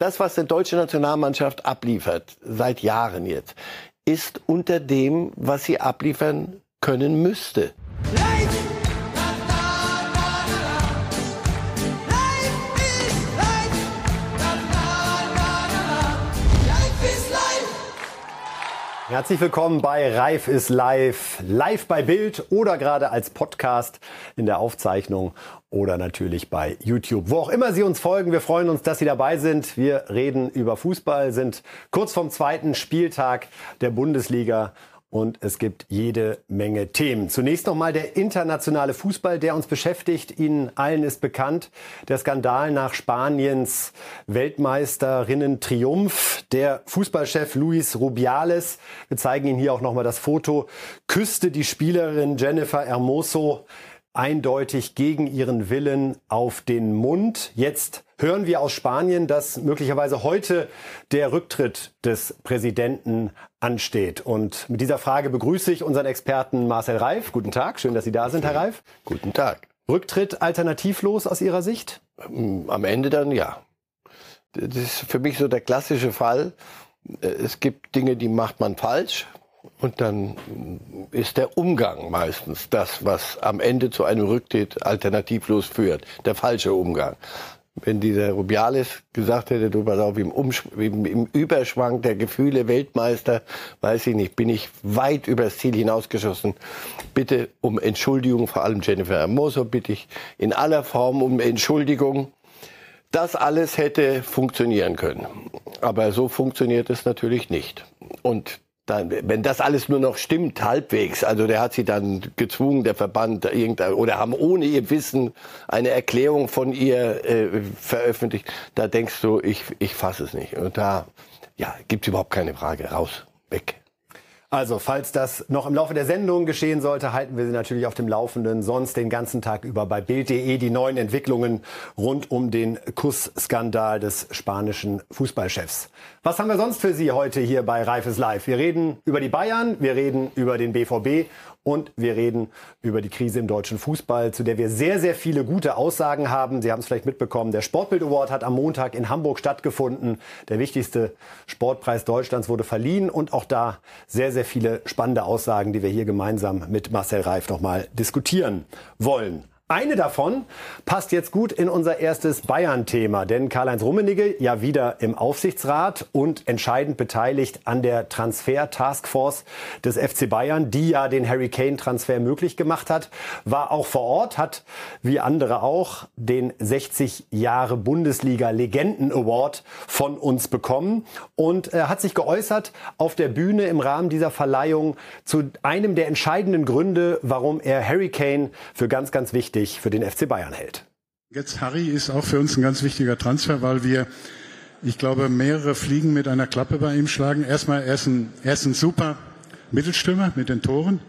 Das, was die deutsche Nationalmannschaft abliefert, seit Jahren jetzt, ist unter dem, was sie abliefern können müsste. Herzlich willkommen bei Reif ist live, live bei Bild oder gerade als Podcast in der Aufzeichnung oder natürlich bei YouTube. Wo auch immer Sie uns folgen, wir freuen uns, dass Sie dabei sind. Wir reden über Fußball, sind kurz vom zweiten Spieltag der Bundesliga und es gibt jede Menge Themen. Zunächst nochmal der internationale Fußball, der uns beschäftigt. Ihnen allen ist bekannt. Der Skandal nach Spaniens Weltmeisterinnen-Triumph. Der Fußballchef Luis Rubiales, wir zeigen Ihnen hier auch nochmal das Foto, küsste die Spielerin Jennifer Hermoso eindeutig gegen ihren Willen auf den Mund. Jetzt hören wir aus Spanien, dass möglicherweise heute der Rücktritt des Präsidenten ansteht. Und mit dieser Frage begrüße ich unseren Experten Marcel Reif. Guten Tag, schön, dass Sie da sind, Herr Reif. Guten Tag. Rücktritt alternativlos aus Ihrer Sicht? Am Ende dann ja. Das ist für mich so der klassische Fall. Es gibt Dinge, die macht man falsch. Und dann ist der Umgang meistens das, was am Ende zu einem Rücktritt alternativlos führt. Der falsche Umgang wenn dieser Rubiales gesagt hätte, du pass auf, im, im, im, Überschwang der Gefühle Weltmeister, weiß ich nicht, bin ich weit übers Ziel hinausgeschossen. Bitte um Entschuldigung, vor allem Jennifer Hermoso, bitte ich in aller Form um Entschuldigung. Das alles hätte funktionieren können. Aber so funktioniert es natürlich nicht. Und dann, wenn das alles nur noch stimmt, halbwegs, also der hat sie dann gezwungen, der Verband, oder haben ohne ihr Wissen eine Erklärung von ihr äh, veröffentlicht, da denkst du, ich, ich fasse es nicht. Und da ja, gibt's überhaupt keine Frage. Raus, weg. Also, falls das noch im Laufe der Sendung geschehen sollte, halten wir Sie natürlich auf dem Laufenden. Sonst den ganzen Tag über bei Bild.de die neuen Entwicklungen rund um den Kussskandal des spanischen Fußballchefs. Was haben wir sonst für Sie heute hier bei Reifes Live? Wir reden über die Bayern, wir reden über den BVB und wir reden über die Krise im deutschen Fußball, zu der wir sehr, sehr viele gute Aussagen haben. Sie haben es vielleicht mitbekommen, der Sportbild Award hat am Montag in Hamburg stattgefunden. Der wichtigste Sportpreis Deutschlands wurde verliehen und auch da sehr, sehr viele spannende Aussagen, die wir hier gemeinsam mit Marcel Reif nochmal diskutieren wollen. Eine davon passt jetzt gut in unser erstes Bayern-Thema, denn Karl-Heinz Rummenigge ja wieder im Aufsichtsrat und entscheidend beteiligt an der Transfer-Taskforce des FC Bayern, die ja den Harry Kane-Transfer möglich gemacht hat, war auch vor Ort, hat wie andere auch den 60 Jahre Bundesliga-Legenden-Award von uns bekommen und äh, hat sich geäußert auf der Bühne im Rahmen dieser Verleihung zu einem der entscheidenden Gründe, warum er Harry Kane für ganz, ganz wichtig wichtig für den FC Bayern hält. Jetzt Harry ist auch für uns ein ganz wichtiger Transfer, weil wir, ich glaube, mehrere Fliegen mit einer Klappe bei ihm schlagen. Erstmal, er ist ein, er ist ein super Mittelstürmer mit den Toren.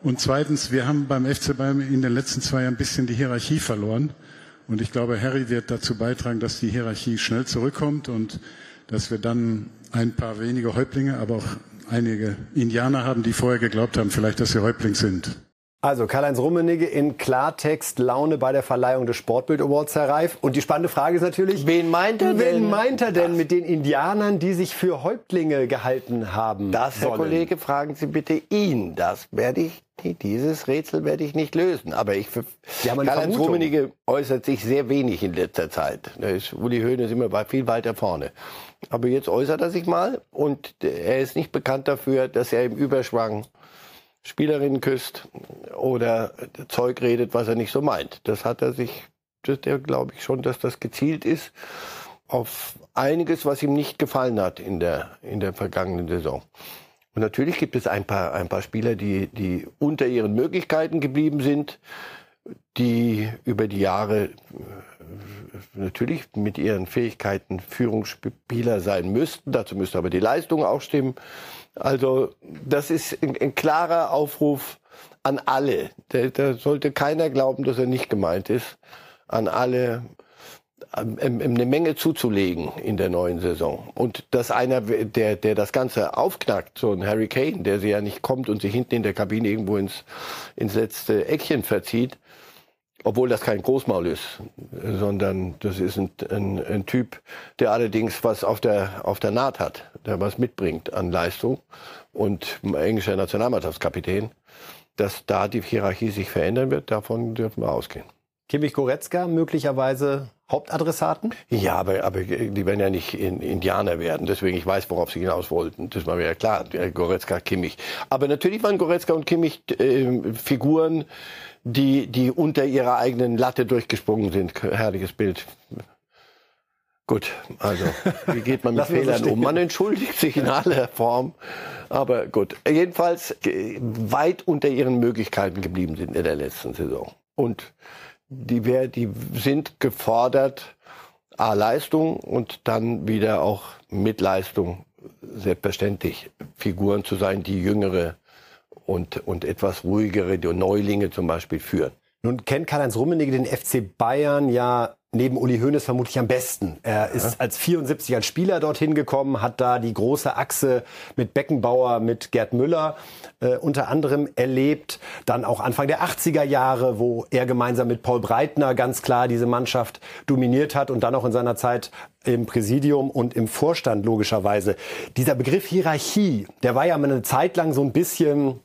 Und zweitens, wir haben beim FC Bayern in den letzten zwei Jahren ein bisschen die Hierarchie verloren. Und ich glaube, Harry wird dazu beitragen, dass die Hierarchie schnell zurückkommt und dass wir dann ein paar wenige Häuptlinge, aber auch einige Indianer haben, die vorher geglaubt haben, vielleicht, dass sie Häuptling sind. Also Karl-Heinz Rummenigge in Klartext Laune bei der Verleihung des Sportbild Awards, Herr Reif. Und die spannende Frage ist natürlich, wen meint er denn? Wen meint er denn mit den Indianern, die sich für Häuptlinge gehalten haben? Das, Herr Kollege, fragen Sie bitte ihn. Das werde ich dieses Rätsel werde ich nicht lösen. Aber ich Karl-Heinz Rummenigge äußert sich sehr wenig in letzter Zeit. Da ist Uli Hoeneß immer viel weiter vorne. Aber jetzt äußert er sich mal und er ist nicht bekannt dafür, dass er im Überschwang Spielerinnen küsst oder Zeug redet, was er nicht so meint. Das hat er sich, das, der glaube ich schon, dass das gezielt ist auf einiges, was ihm nicht gefallen hat in der, in der vergangenen Saison. Und natürlich gibt es ein paar, ein paar Spieler, die, die unter ihren Möglichkeiten geblieben sind, die über die Jahre äh, natürlich mit ihren Fähigkeiten Führungsspieler sein müssten. Dazu müsste aber die Leistung auch stimmen. Also das ist ein, ein klarer Aufruf an alle. Da, da, sollte keiner glauben, dass er nicht gemeint ist. An alle ähm, ähm, eine Menge zuzulegen in der neuen Saison. Und dass einer, der, der das Ganze aufknackt, so ein Harry Kane, der sie ja nicht kommt und sich hinten in der Kabine irgendwo ins, ins letzte Eckchen verzieht, obwohl das kein Großmaul ist, sondern das ist ein, ein, ein Typ, der allerdings was auf der, auf der Naht hat, der was mitbringt an Leistung und englischer Nationalmannschaftskapitän, dass da die Hierarchie sich verändern wird, davon dürfen wir ausgehen. Kimmich Goretzka möglicherweise Hauptadressaten? Ja, aber, aber die werden ja nicht in, Indianer werden. Deswegen, ich weiß, worauf sie hinaus wollten. Das war mir ja klar. Goretzka, Kimmich. Aber natürlich waren Goretzka und Kimmich äh, Figuren, die, die unter ihrer eigenen Latte durchgesprungen sind. Herrliches Bild. Gut, also wie geht man mit Fehlern um? Man entschuldigt sich in aller Form, aber gut. Jedenfalls weit unter ihren Möglichkeiten geblieben sind in der letzten Saison. Und die, die sind gefordert, A, Leistung und dann wieder auch mit Leistung selbstverständlich Figuren zu sein, die jüngere und, und etwas ruhigere Neulinge zum Beispiel führen. Nun kennt Karl-Heinz Rummenigge den FC Bayern ja neben Uli Hoeneß vermutlich am besten. Er ist ja. als 74 als Spieler dorthin gekommen, hat da die große Achse mit Beckenbauer, mit Gerd Müller äh, unter anderem erlebt. Dann auch Anfang der 80er Jahre, wo er gemeinsam mit Paul Breitner ganz klar diese Mannschaft dominiert hat und dann auch in seiner Zeit im Präsidium und im Vorstand logischerweise. Dieser Begriff Hierarchie, der war ja mal eine Zeit lang so ein bisschen,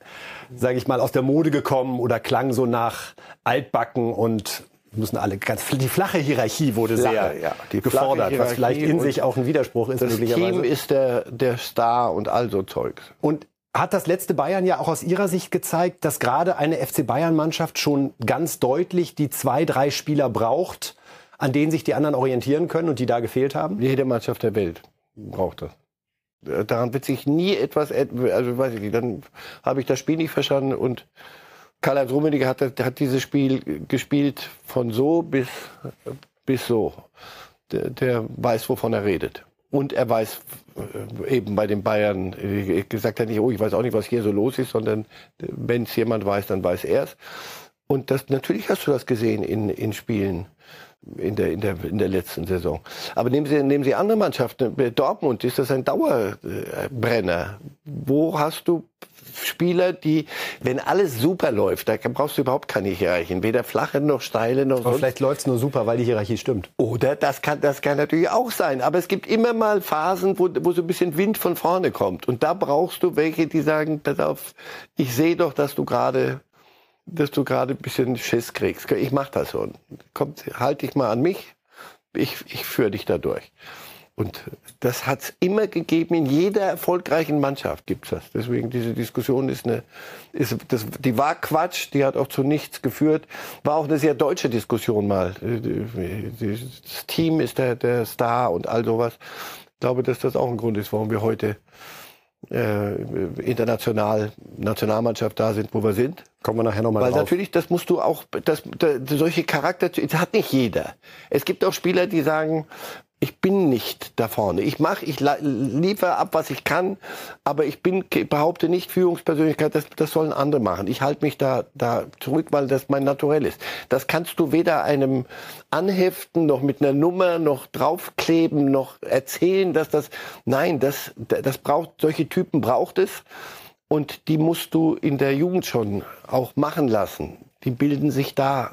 sage ich mal, aus der Mode gekommen oder klang so nach altbacken und müssen alle ganz die flache Hierarchie wurde flache, sehr ja, gefordert, was vielleicht in sich auch ein Widerspruch ist. Das. Team ist der der Star und all so Zeugs. Und hat das letzte Bayern ja auch aus Ihrer Sicht gezeigt, dass gerade eine FC Bayern Mannschaft schon ganz deutlich die zwei, drei Spieler braucht, an denen sich die anderen orientieren können und die da gefehlt haben? Jede Mannschaft der Welt braucht das. Daran wird sich nie etwas, also weiß ich nicht, dann habe ich das Spiel nicht verstanden und Karl-Heinz Rummenigge hat, hat dieses Spiel gespielt von so bis, bis so. Der, der weiß, wovon er redet. Und er weiß äh, eben bei den Bayern, ich gesagt hat nicht, oh, ich weiß auch nicht, was hier so los ist, sondern wenn es jemand weiß, dann weiß er es. Und das, natürlich hast du das gesehen in, in Spielen in der, in, der, in der letzten Saison. Aber nehmen Sie, nehmen Sie andere Mannschaften. Dortmund ist das ein Dauerbrenner. Wo hast du Spieler, die, wenn alles super läuft, da brauchst du überhaupt keine Hierarchien. Weder flache noch steile noch Aber vielleicht läuft es nur super, weil die Hierarchie stimmt. Oder das kann, das kann natürlich auch sein. Aber es gibt immer mal Phasen, wo, wo so ein bisschen Wind von vorne kommt. Und da brauchst du welche, die sagen, pass auf, ich sehe doch, dass du gerade dass du gerade ein bisschen Schiss kriegst. Ich mach das so. Kommt, halt dich mal an mich. Ich, ich führe dich da durch. Und das hat es immer gegeben, in jeder erfolgreichen Mannschaft gibt's das. Deswegen diese Diskussion ist eine, ist, das, die war Quatsch, die hat auch zu nichts geführt. War auch eine sehr deutsche Diskussion mal. Das Team ist der, der Star und all sowas. Ich glaube, dass das auch ein Grund ist, warum wir heute äh, international Nationalmannschaft da sind, wo wir sind. Kommen wir nachher nochmal Weil drauf. natürlich, das musst du auch, das, das, solche Charakter, das hat nicht jeder. Es gibt auch Spieler, die sagen, ich bin nicht da vorne. Ich mache, ich liefere ab, was ich kann, aber ich bin, behaupte nicht Führungspersönlichkeit, das, das sollen andere machen. Ich halte mich da, da zurück, weil das mein Naturell ist. Das kannst du weder einem anheften, noch mit einer Nummer, noch draufkleben, noch erzählen, dass das, nein, das, das braucht, solche Typen braucht es. Und die musst du in der Jugend schon auch machen lassen die bilden sich da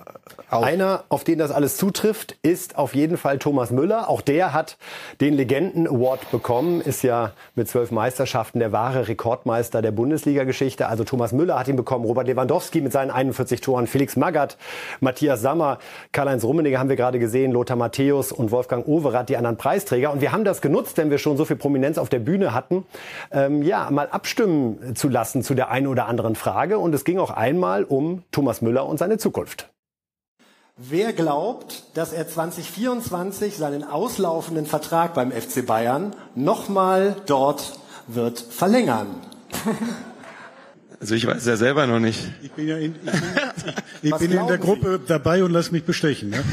auf. Einer, auf den das alles zutrifft, ist auf jeden Fall Thomas Müller. Auch der hat den Legenden Award bekommen, ist ja mit zwölf Meisterschaften der wahre Rekordmeister der Bundesliga-Geschichte. Also Thomas Müller hat ihn bekommen, Robert Lewandowski mit seinen 41 Toren, Felix Magath, Matthias Sammer, Karl-Heinz Rummenigge haben wir gerade gesehen, Lothar Matthäus und Wolfgang Overath, die anderen Preisträger. Und wir haben das genutzt, wenn wir schon so viel Prominenz auf der Bühne hatten, ähm, ja, mal abstimmen zu lassen zu der einen oder anderen Frage. Und es ging auch einmal um Thomas Müller Müller und seine Zukunft. Wer glaubt, dass er 2024 seinen auslaufenden Vertrag beim FC Bayern nochmal dort wird verlängern? Also ich weiß ja selber noch nicht. Ich bin ja in, ich bin, ich bin in der Gruppe Sie? dabei und lass mich bestechen. Ne?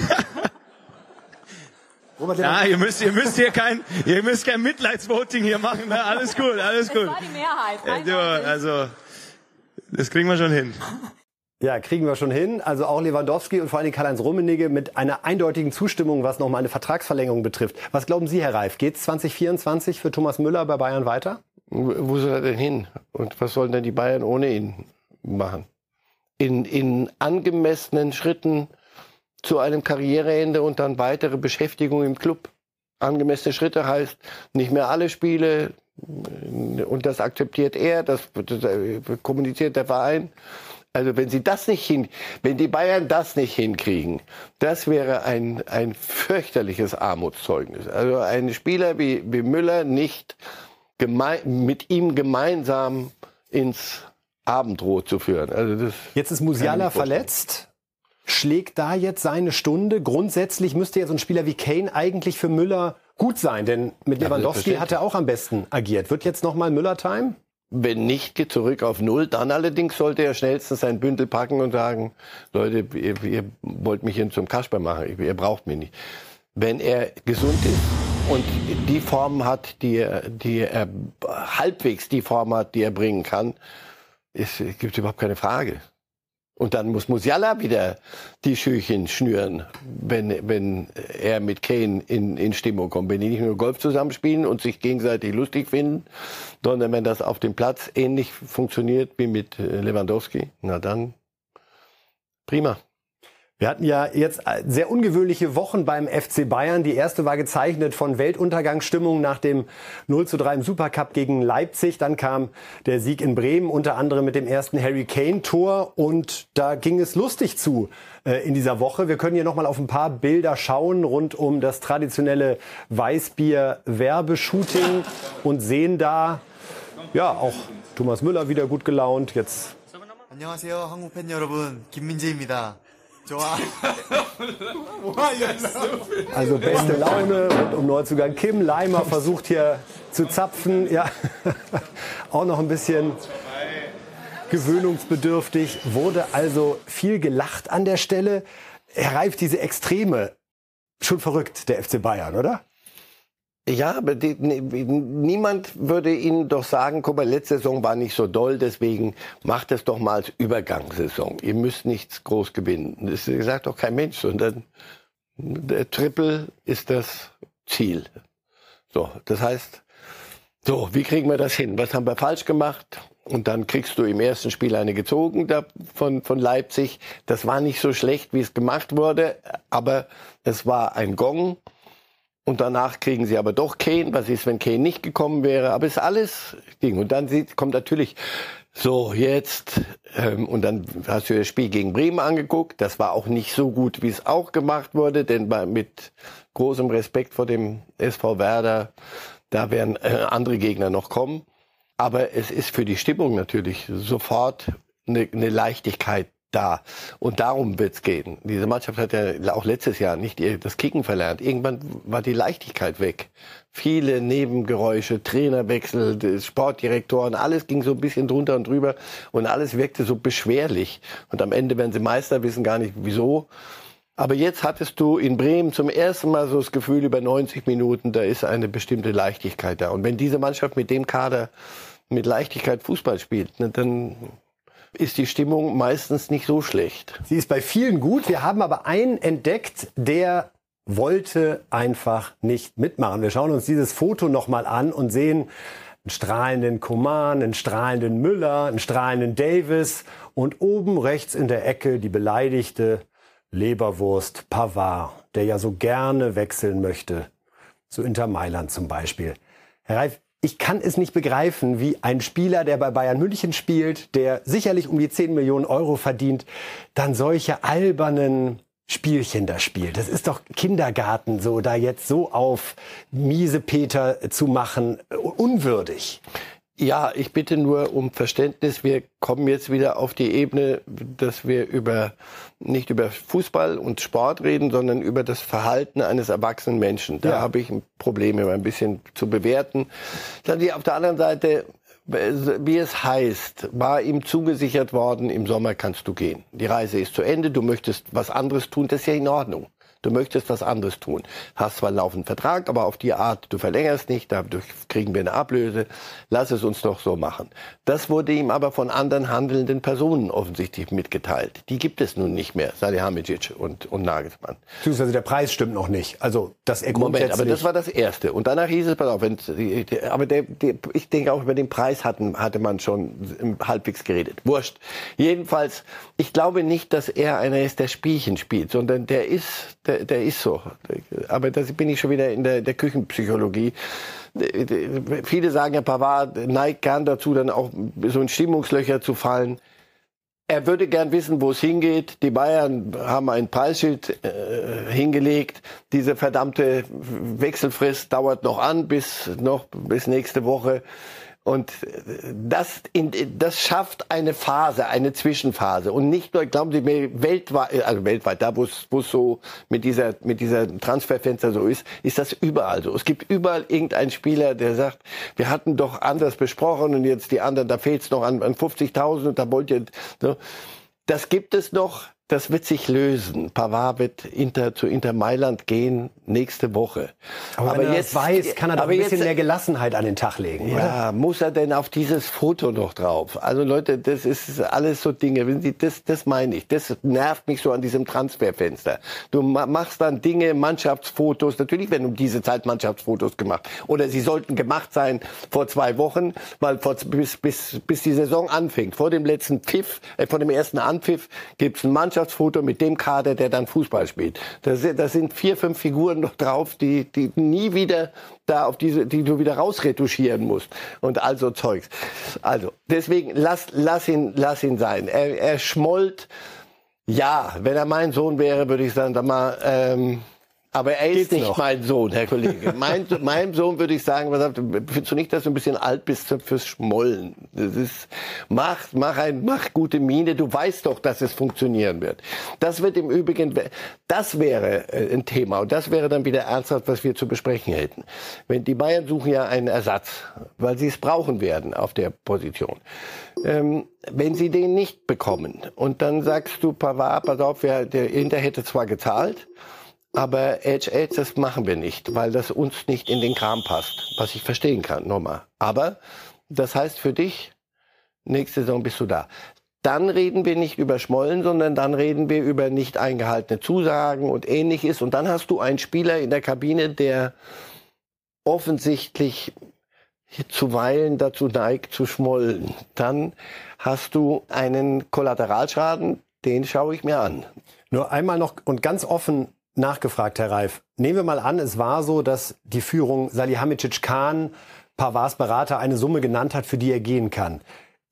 Robert, ja, ihr müsst, ihr müsst hier kein, ihr müsst kein Mitleidsvoting hier machen. Ne? Alles gut, alles gut. Das war die Mehrheit. Ja, also, das kriegen wir schon hin. Ja, kriegen wir schon hin. Also auch Lewandowski und vor allem Karl-Heinz Rummenigge mit einer eindeutigen Zustimmung, was nochmal eine Vertragsverlängerung betrifft. Was glauben Sie, Herr Reif? Geht 2024 für Thomas Müller bei Bayern weiter? Wo soll er denn hin? Und was sollen denn die Bayern ohne ihn machen? In, in angemessenen Schritten zu einem Karriereende und dann weitere Beschäftigung im Club. Angemessene Schritte heißt nicht mehr alle Spiele und das akzeptiert er, das, das kommuniziert der Verein. Also wenn sie das nicht hin, wenn die Bayern das nicht hinkriegen, das wäre ein, ein fürchterliches Armutszeugnis. Also ein Spieler wie, wie Müller nicht gemein, mit ihm gemeinsam ins Abendrot zu führen. Also das jetzt ist Musiala verletzt. Schlägt da jetzt seine Stunde? Grundsätzlich müsste so ein Spieler wie Kane eigentlich für Müller gut sein, denn mit Lewandowski ja, hat er auch am besten agiert. Wird jetzt nochmal Müller-Time? Wenn nicht, geht zurück auf Null. Dann allerdings sollte er schnellstens sein Bündel packen und sagen, Leute, ihr, ihr wollt mich hin zum Kasper machen, ihr braucht mich nicht. Wenn er gesund ist und die Form hat, die er, die er halbwegs die Form hat, die er bringen kann, es gibt überhaupt keine Frage. Und dann muss Musiala wieder die Schüchen schnüren, wenn, wenn er mit Kane in, in Stimmung kommt. Wenn die nicht nur Golf zusammenspielen und sich gegenseitig lustig finden, sondern wenn das auf dem Platz ähnlich funktioniert wie mit äh, Lewandowski, na dann prima. Wir hatten ja jetzt äh, sehr ungewöhnliche Wochen beim FC Bayern. Die erste war gezeichnet von Weltuntergangsstimmung nach dem 0 zu 3 im Supercup gegen Leipzig. Dann kam der Sieg in Bremen, unter anderem mit dem ersten Harry Kane Tor. Und da ging es lustig zu äh, in dieser Woche. Wir können hier nochmal auf ein paar Bilder schauen rund um das traditionelle Weißbier-Werbeshooting und sehen da, ja, auch Thomas Müller wieder gut gelaunt. Jetzt. 안녕하세요, 한국 팬 여러분. 김민재입니다. Also beste Laune rund um Neuzugang. Kim Leimer versucht hier zu zapfen. Ja, auch noch ein bisschen gewöhnungsbedürftig. Wurde also viel gelacht an der Stelle. Er reift diese Extreme. Schon verrückt, der FC Bayern, oder? Ja, aber die, niemand würde Ihnen doch sagen, guck mal, letzte Saison war nicht so doll, deswegen macht es doch mal als Übergangssaison. Ihr müsst nichts groß gewinnen. Das sagt doch kein Mensch, sondern der Triple ist das Ziel. So, das heißt, so, wie kriegen wir das hin? Was haben wir falsch gemacht? Und dann kriegst du im ersten Spiel eine gezogen da von, von Leipzig. Das war nicht so schlecht, wie es gemacht wurde, aber es war ein Gong. Und danach kriegen sie aber doch Kane. Was ist, wenn Kane nicht gekommen wäre? Aber es ist alles Ding. Und dann sieht, kommt natürlich so jetzt ähm, und dann hast du das Spiel gegen Bremen angeguckt. Das war auch nicht so gut, wie es auch gemacht wurde, denn bei, mit großem Respekt vor dem SV Werder, da werden äh, andere Gegner noch kommen. Aber es ist für die Stimmung natürlich sofort eine, eine Leichtigkeit da. Und darum wird's gehen. Diese Mannschaft hat ja auch letztes Jahr nicht das Kicken verlernt. Irgendwann war die Leichtigkeit weg. Viele Nebengeräusche, Trainerwechsel, Sportdirektoren, alles ging so ein bisschen drunter und drüber und alles wirkte so beschwerlich. Und am Ende werden sie Meister, wissen gar nicht wieso. Aber jetzt hattest du in Bremen zum ersten Mal so das Gefühl, über 90 Minuten, da ist eine bestimmte Leichtigkeit da. Und wenn diese Mannschaft mit dem Kader mit Leichtigkeit Fußball spielt, ne, dann ist die Stimmung meistens nicht so schlecht. Sie ist bei vielen gut. Wir haben aber einen entdeckt, der wollte einfach nicht mitmachen. Wir schauen uns dieses Foto nochmal an und sehen einen strahlenden Coman, einen strahlenden Müller, einen strahlenden Davis und oben rechts in der Ecke die beleidigte Leberwurst Pavard, der ja so gerne wechseln möchte. Zu Inter Mailand zum Beispiel. Herr Reif, ich kann es nicht begreifen, wie ein Spieler, der bei Bayern München spielt, der sicherlich um die 10 Millionen Euro verdient, dann solche albernen Spielchen da spielt. Das ist doch Kindergarten, so da jetzt so auf miese Peter zu machen, unwürdig. Ja, ich bitte nur um Verständnis. Wir kommen jetzt wieder auf die Ebene, dass wir über nicht über Fußball und Sport reden, sondern über das Verhalten eines erwachsenen Menschen. Da ja. habe ich ein Problem, ein bisschen zu bewerten. Dann die auf der anderen Seite, wie es heißt, war ihm zugesichert worden, im Sommer kannst du gehen. Die Reise ist zu Ende, du möchtest was anderes tun, das ist ja in Ordnung. Du möchtest was anderes tun. Hast zwar einen laufenden Vertrag, aber auf die Art, du verlängerst nicht, dadurch kriegen wir eine Ablöse. Lass es uns doch so machen. Das wurde ihm aber von anderen handelnden Personen offensichtlich mitgeteilt. Die gibt es nun nicht mehr, Salihamidzic und, und Nagelsmann. Beziehungsweise der Preis stimmt noch nicht. Also das er Moment, aber das war das Erste. Und danach hieß es, pass auf, wenn, aber der, der, ich denke auch über den Preis hatten, hatte man schon halbwegs geredet. Wurscht. Jedenfalls, ich glaube nicht, dass er einer ist, der Spielchen spielt, sondern der ist, der, der ist so. Aber da bin ich schon wieder in der, der Küchenpsychologie. Viele sagen ja, Pavard neigt gern dazu, dann auch so in Stimmungslöcher zu fallen. Er würde gern wissen, wo es hingeht. Die Bayern haben ein Preisschild äh, hingelegt. Diese verdammte Wechselfrist dauert noch an bis noch bis nächste Woche. Und das, in, das schafft eine Phase, eine Zwischenphase. Und nicht nur, glauben Sie mir, weltweit, also weltweit, da wo es so mit dieser, mit dieser Transferfenster so ist, ist das überall so. Es gibt überall irgendeinen Spieler, der sagt, wir hatten doch anders besprochen und jetzt die anderen, da fehlt es noch an, an 50.000 und da wollt ihr, so. Das gibt es noch das wird sich lösen. Pavard wird Inter, zu Inter Mailand gehen nächste Woche. Aber, aber er jetzt weiß, kann er doch ein bisschen jetzt, mehr Gelassenheit an den Tag legen. Ja, oder? muss er denn auf dieses Foto noch drauf? Also Leute, das ist alles so Dinge. Das, das meine ich. Das nervt mich so an diesem Transferfenster. Du machst dann Dinge, Mannschaftsfotos. Natürlich werden um diese Zeit Mannschaftsfotos gemacht. Oder sie sollten gemacht sein vor zwei Wochen, weil vor, bis, bis, bis die Saison anfängt. Vor dem letzten Pfiff, äh, vor dem ersten Anpfiff gibt's ein Mannschaftsfoto Mannschaftsfoto mit dem Kader, der dann Fußball spielt. Da, da sind vier, fünf Figuren noch drauf, die, die nie wieder da auf diese, die du wieder rausretuschieren musst und also Zeugs. Also deswegen lass, lass ihn, lass ihn sein. Er, er schmollt. Ja, wenn er mein Sohn wäre, würde ich sagen, sag mal. Ähm, aber er ist Geht's nicht noch? mein Sohn, Herr Kollege. mein, meinem Sohn würde ich sagen, was, findest du nicht, dass du ein bisschen alt bist fürs Schmollen? Das ist, mach, mach ein, mach gute Miene. Du weißt doch, dass es funktionieren wird. Das wird im Übrigen, das wäre äh, ein Thema. Und das wäre dann wieder ernsthaft, was wir zu besprechen hätten. Wenn die Bayern suchen ja einen Ersatz, weil sie es brauchen werden auf der Position. Ähm, wenn sie den nicht bekommen und dann sagst du, Pavard, pass auf, der Inter hätte zwar gezahlt, aber Edge Edge, das machen wir nicht, weil das uns nicht in den Kram passt, was ich verstehen kann, nochmal. Aber das heißt für dich, nächste Saison bist du da. Dann reden wir nicht über Schmollen, sondern dann reden wir über nicht eingehaltene Zusagen und ähnliches. Und dann hast du einen Spieler in der Kabine, der offensichtlich zuweilen dazu neigt zu schmollen. Dann hast du einen Kollateralschaden, den schaue ich mir an. Nur einmal noch und ganz offen nachgefragt, Herr Reif. Nehmen wir mal an, es war so, dass die Führung Salihamidzic Khan Pavars Berater eine Summe genannt hat, für die er gehen kann.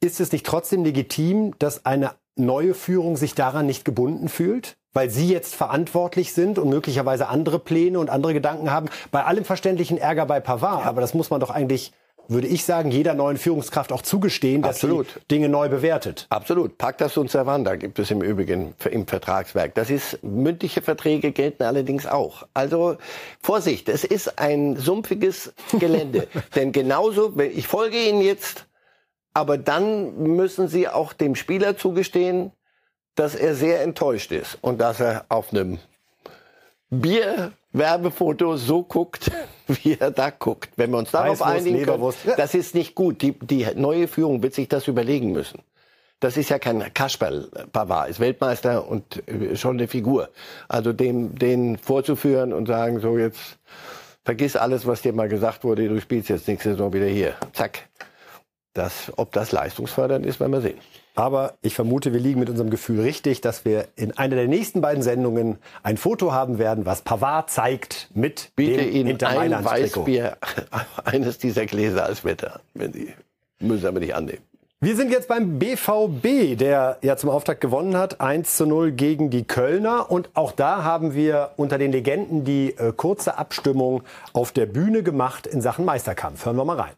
Ist es nicht trotzdem legitim, dass eine neue Führung sich daran nicht gebunden fühlt? Weil sie jetzt verantwortlich sind und möglicherweise andere Pläne und andere Gedanken haben. Bei allem verständlichen Ärger bei Pavard, aber das muss man doch eigentlich würde ich sagen, jeder neuen Führungskraft auch zugestehen, dass Absolut. sie Dinge neu bewertet. Absolut. Pactas und Servanda gibt es im Übrigen im Vertragswerk. Das ist, mündliche Verträge gelten allerdings auch. Also Vorsicht, es ist ein sumpfiges Gelände. Denn genauso, ich folge Ihnen jetzt, aber dann müssen Sie auch dem Spieler zugestehen, dass er sehr enttäuscht ist und dass er auf einem Bier Werbefoto so guckt, wie er da guckt. Wenn wir uns darauf einigen können, das ist nicht gut. Die, die neue Führung wird sich das überlegen müssen. Das ist ja kein Kasperl. Pavard ist Weltmeister und äh, schon eine Figur. Also dem, den vorzuführen und sagen, so jetzt vergiss alles, was dir mal gesagt wurde, du spielst jetzt nächste Saison wieder hier. Zack. Das, ob das leistungsfördernd ist, werden wir sehen. Aber ich vermute, wir liegen mit unserem Gefühl richtig, dass wir in einer der nächsten beiden Sendungen ein Foto haben werden, was Pavard zeigt mit Bitte dem Ihnen Inter ein Weißbier, eines dieser Gläser als Wetter, wenn Sie müssen Sie aber nicht annehmen. Wir sind jetzt beim BVB, der ja zum Auftakt gewonnen hat, 1 zu 0 gegen die Kölner. Und auch da haben wir unter den Legenden die äh, kurze Abstimmung auf der Bühne gemacht in Sachen Meisterkampf. Hören wir mal rein.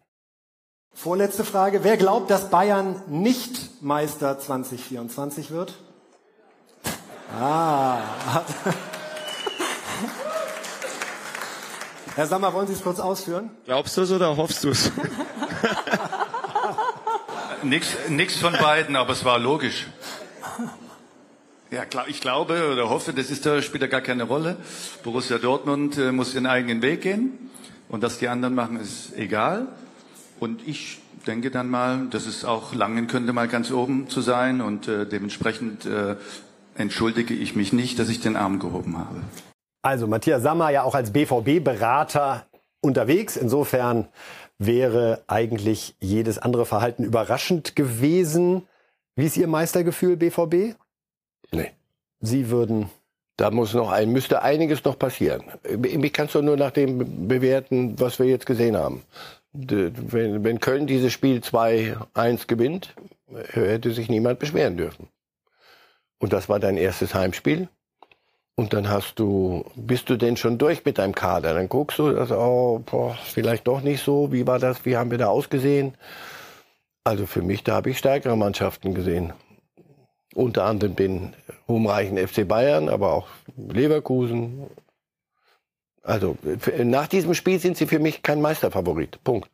Vorletzte Frage. Wer glaubt, dass Bayern nicht Meister 2024 wird? Ah. Herr Sammer, wollen Sie es kurz ausführen? Glaubst du es oder hoffst du es? nix, nix von beiden, aber es war logisch. Ja, klar, ich glaube oder hoffe, das ist, da spielt da gar keine Rolle. Borussia Dortmund äh, muss ihren eigenen Weg gehen und dass die anderen machen, ist egal. Und ich denke dann mal, dass es auch langen könnte, mal ganz oben zu sein und äh, dementsprechend äh, entschuldige ich mich nicht, dass ich den Arm gehoben habe. Also Matthias Sammer ja auch als BVB-Berater unterwegs. Insofern wäre eigentlich jedes andere Verhalten überraschend gewesen. Wie ist Ihr Meistergefühl, BVB? Nee. Sie würden. Da muss noch ein, müsste einiges noch passieren. Ich kann es doch nur nach dem bewerten, was wir jetzt gesehen haben. Wenn, wenn Köln dieses Spiel 2-1 gewinnt, hätte sich niemand beschweren dürfen. Und das war dein erstes Heimspiel. Und dann hast du, bist du denn schon durch mit deinem Kader? Dann guckst du, also, oh, boah, vielleicht doch nicht so. Wie war das? Wie haben wir da ausgesehen? Also für mich, da habe ich stärkere Mannschaften gesehen unter anderem den ruhmreichen FC Bayern, aber auch Leverkusen. Also nach diesem Spiel sind sie für mich kein Meisterfavorit. Punkt.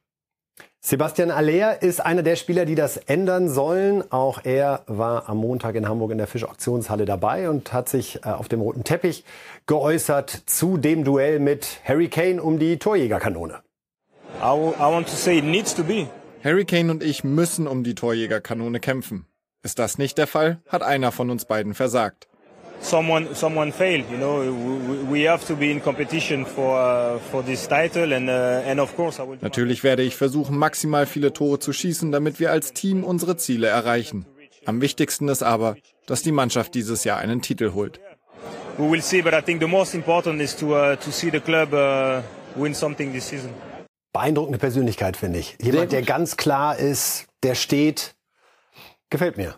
Sebastian Aller ist einer der Spieler, die das ändern sollen. Auch er war am Montag in Hamburg in der Fischauktionshalle dabei und hat sich äh, auf dem roten Teppich geäußert zu dem Duell mit Harry Kane um die Torjägerkanone. Harry Kane und ich müssen um die Torjägerkanone kämpfen. Ist das nicht der Fall, hat einer von uns beiden versagt. Someone, someone failed, you know. We have to be in competition for, uh, for this title and, uh, and of course I will... Natürlich werde ich versuchen, maximal viele Tore zu schießen, damit wir als Team unsere Ziele erreichen. Am wichtigsten ist aber, dass die Mannschaft dieses Jahr einen Titel holt. We will see, but I think the most important is to, uh, to see the club uh, win something this season. Beeindruckende Persönlichkeit, finde ich. Jemand, der ganz klar ist, der steht, Gefällt mir.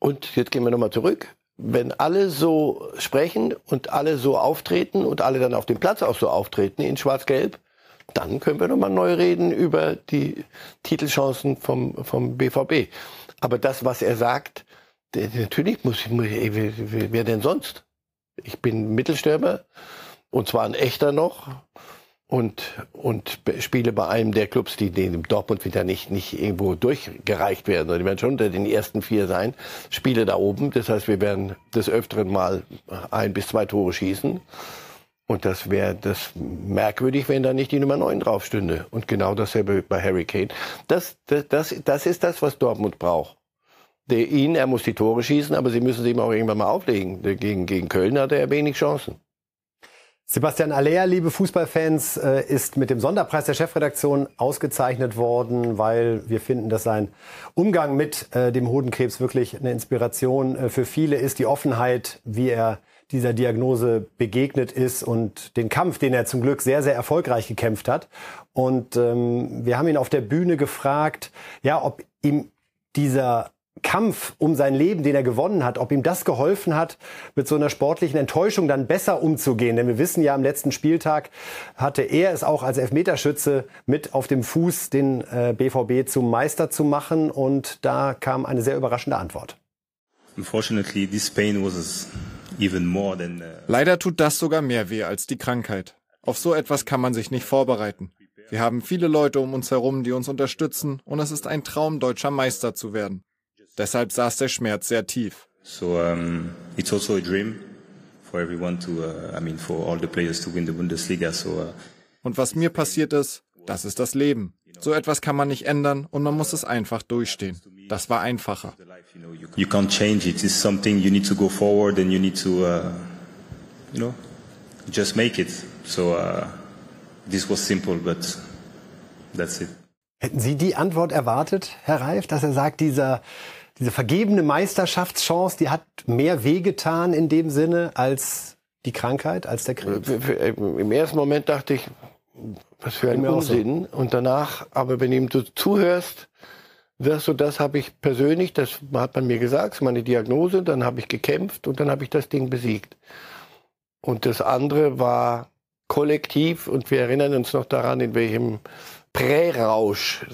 Und jetzt gehen wir nochmal zurück. Wenn alle so sprechen und alle so auftreten und alle dann auf dem Platz auch so auftreten in Schwarz-Gelb, dann können wir nochmal neu reden über die Titelchancen vom, vom BVB. Aber das, was er sagt, natürlich muss ich, wer denn sonst? Ich bin Mittelstürmer und zwar ein echter noch und, und spiele bei einem der Clubs, die, im Dortmund wieder nicht, nicht irgendwo durchgereicht werden, sondern die werden schon unter den ersten vier sein, spiele da oben. Das heißt, wir werden des Öfteren mal ein bis zwei Tore schießen. Und das wäre das merkwürdig, wenn da nicht die Nummer 9 drauf stünde. Und genau dasselbe bei Harry Kane. Das, das, das, das ist das, was Dortmund braucht. Der ihn, er muss die Tore schießen, aber sie müssen sie ihm auch irgendwann mal auflegen. Gegen, gegen Köln hatte er wenig Chancen. Sebastian Aller, liebe Fußballfans, äh, ist mit dem Sonderpreis der Chefredaktion ausgezeichnet worden, weil wir finden, dass sein Umgang mit äh, dem Hodenkrebs wirklich eine Inspiration äh, für viele ist. Die Offenheit, wie er dieser Diagnose begegnet ist und den Kampf, den er zum Glück sehr, sehr erfolgreich gekämpft hat. Und ähm, wir haben ihn auf der Bühne gefragt, ja, ob ihm dieser Kampf um sein Leben, den er gewonnen hat, ob ihm das geholfen hat, mit so einer sportlichen Enttäuschung dann besser umzugehen. Denn wir wissen ja, am letzten Spieltag hatte er es auch als Elfmeterschütze mit auf dem Fuß, den äh, BVB zum Meister zu machen. Und da kam eine sehr überraschende Antwort. Leider tut das sogar mehr weh als die Krankheit. Auf so etwas kann man sich nicht vorbereiten. Wir haben viele Leute um uns herum, die uns unterstützen, und es ist ein Traum, deutscher Meister zu werden. Deshalb saß der Schmerz sehr tief. So um, it's also a dream for everyone to, uh, I mean, for all the players to win the Bundesliga. So. Uh, und was mir passiert ist, das ist das Leben. So etwas kann man nicht ändern und man muss es einfach durchstehen. Das war einfacher. You can't change it. It's something you need to go forward and you need to, uh, you know, just make it. So uh, this was simple, but that's it. Hätten Sie die Antwort erwartet, Herr Reif, dass er sagt, dieser diese vergebene Meisterschaftschance, die hat mehr wehgetan in dem Sinne als die Krankheit, als der Krebs? Äh, Im ersten Moment dachte ich, was für ein Unsinn. So. Und danach, aber wenn ihm du zuhörst, wirst du, das habe ich persönlich, das hat man mir gesagt, das ist meine Diagnose, dann habe ich gekämpft und dann habe ich das Ding besiegt. Und das andere war kollektiv und wir erinnern uns noch daran, in welchem Prärausch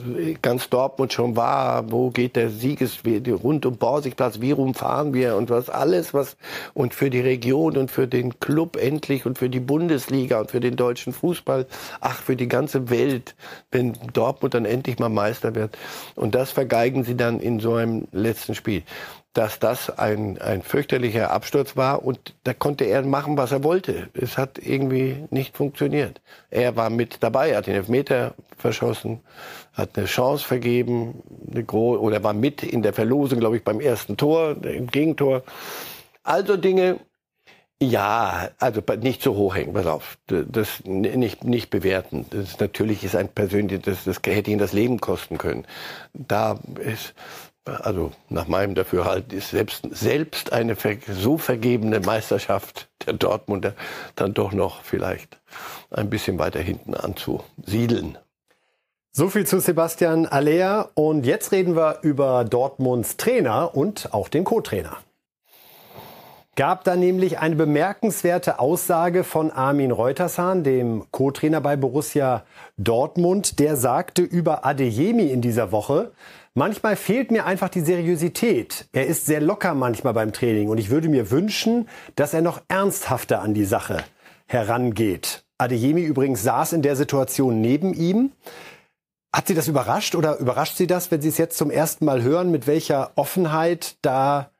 ganz Dortmund schon war, wo geht der Siegesweg rund um Borsigplatz, wie rum fahren wir und was alles, was und für die Region und für den Club endlich und für die Bundesliga und für den deutschen Fußball, ach, für die ganze Welt, wenn Dortmund dann endlich mal Meister wird. Und das vergeigen sie dann in so einem letzten Spiel dass das ein, ein fürchterlicher Absturz war und da konnte er machen, was er wollte. Es hat irgendwie nicht funktioniert. Er war mit dabei, hat den Elfmeter verschossen, hat eine Chance vergeben, eine oder war mit in der Verlosung, glaube ich, beim ersten Tor, im Gegentor. Also Dinge, ja, also nicht so hoch hängen, pass auf. Das nicht, nicht bewerten. Das natürlich ist ein persönliches, das, das hätte ihn das Leben kosten können. Da ist, also nach meinem Dafürhalten ist selbst, selbst eine so vergebene Meisterschaft der Dortmunder dann doch noch vielleicht ein bisschen weiter hinten anzusiedeln. So viel zu Sebastian Aller. Und jetzt reden wir über Dortmunds Trainer und auch den Co-Trainer gab da nämlich eine bemerkenswerte Aussage von Armin Reutershahn, dem Co-Trainer bei Borussia Dortmund. Der sagte über Adeyemi in dieser Woche, manchmal fehlt mir einfach die Seriosität. Er ist sehr locker manchmal beim Training und ich würde mir wünschen, dass er noch ernsthafter an die Sache herangeht. Adeyemi übrigens saß in der Situation neben ihm. Hat Sie das überrascht oder überrascht Sie das, wenn Sie es jetzt zum ersten Mal hören, mit welcher Offenheit da